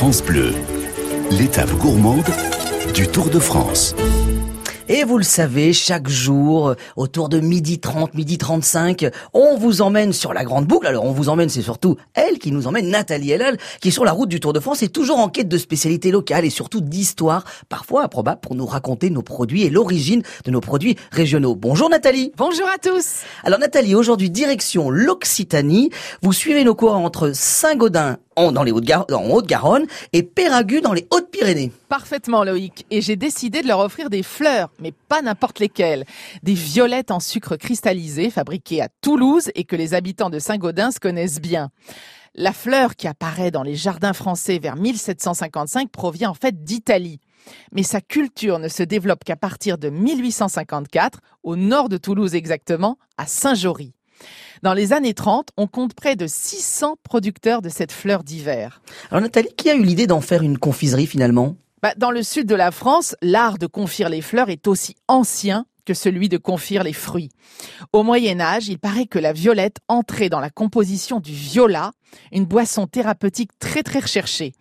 France Bleu, l'étape gourmande du Tour de France. Et vous le savez, chaque jour, autour de midi 30, midi 35, on vous emmène sur la grande boucle. Alors on vous emmène, c'est surtout elle qui nous emmène, Nathalie Elal, qui est sur la route du Tour de France et toujours en quête de spécialités locales et surtout d'histoires, parfois improbables, pour nous raconter nos produits et l'origine de nos produits régionaux. Bonjour Nathalie Bonjour à tous Alors Nathalie, aujourd'hui direction l'Occitanie. Vous suivez nos cours entre Saint-Gaudin dans les Hautes-Garonne et Péragu dans les Hautes-Pyrénées. Parfaitement Loïc. Et j'ai décidé de leur offrir des fleurs, mais pas n'importe lesquelles. Des violettes en sucre cristallisé fabriquées à Toulouse et que les habitants de Saint-Gaudens connaissent bien. La fleur qui apparaît dans les jardins français vers 1755 provient en fait d'Italie. Mais sa culture ne se développe qu'à partir de 1854, au nord de Toulouse exactement, à Saint-Jory. Dans les années 30, on compte près de 600 producteurs de cette fleur d'hiver. Alors Nathalie, qui a eu l'idée d'en faire une confiserie finalement? Bah, Dans le sud de la France, l'art de confire les fleurs est aussi ancien celui de confire les fruits. Au Moyen Âge, il paraît que la violette entrait dans la composition du viola, une boisson thérapeutique très très recherchée.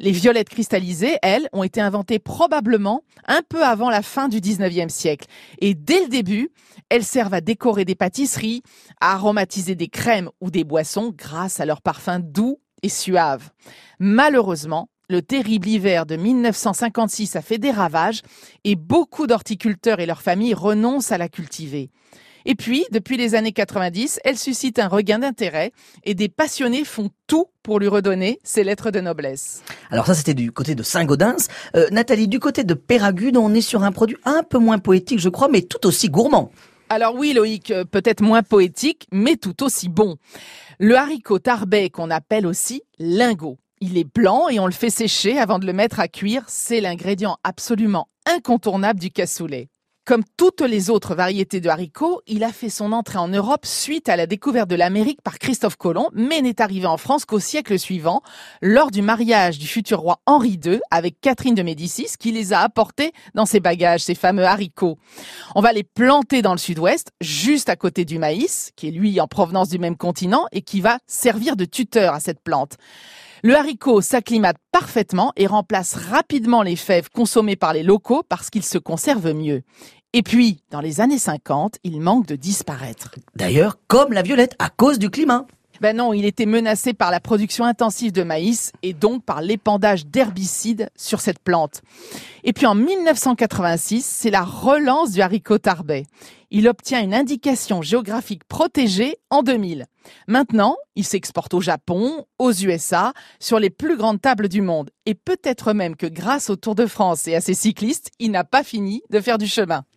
Les violettes cristallisées, elles, ont été inventées probablement un peu avant la fin du 19e siècle. Et dès le début, elles servent à décorer des pâtisseries, à aromatiser des crèmes ou des boissons grâce à leur parfum doux et suave. Malheureusement, le terrible hiver de 1956 a fait des ravages et beaucoup d'horticulteurs et leurs familles renoncent à la cultiver. Et puis, depuis les années 90, elle suscite un regain d'intérêt et des passionnés font tout pour lui redonner ses lettres de noblesse. Alors ça, c'était du côté de Saint-Gaudens. Euh, Nathalie, du côté de Péragude, on est sur un produit un peu moins poétique, je crois, mais tout aussi gourmand. Alors oui, Loïc, euh, peut-être moins poétique, mais tout aussi bon. Le haricot tarbet qu'on appelle aussi lingot. Il est blanc et on le fait sécher avant de le mettre à cuire. C'est l'ingrédient absolument incontournable du cassoulet. Comme toutes les autres variétés de haricots, il a fait son entrée en Europe suite à la découverte de l'Amérique par Christophe Colomb, mais n'est arrivé en France qu'au siècle suivant, lors du mariage du futur roi Henri II avec Catherine de Médicis, qui les a apportés dans ses bagages, ces fameux haricots. On va les planter dans le sud-ouest, juste à côté du maïs, qui est lui en provenance du même continent et qui va servir de tuteur à cette plante. Le haricot s'acclimate parfaitement et remplace rapidement les fèves consommées par les locaux parce qu'il se conserve mieux. Et puis, dans les années 50, il manque de disparaître. D'ailleurs, comme la violette, à cause du climat. Ben non, il était menacé par la production intensive de maïs et donc par l'épandage d'herbicides sur cette plante. Et puis en 1986, c'est la relance du haricot tarbet. Il obtient une indication géographique protégée en 2000. Maintenant, il s'exporte au Japon, aux USA, sur les plus grandes tables du monde. Et peut-être même que grâce au Tour de France et à ses cyclistes, il n'a pas fini de faire du chemin.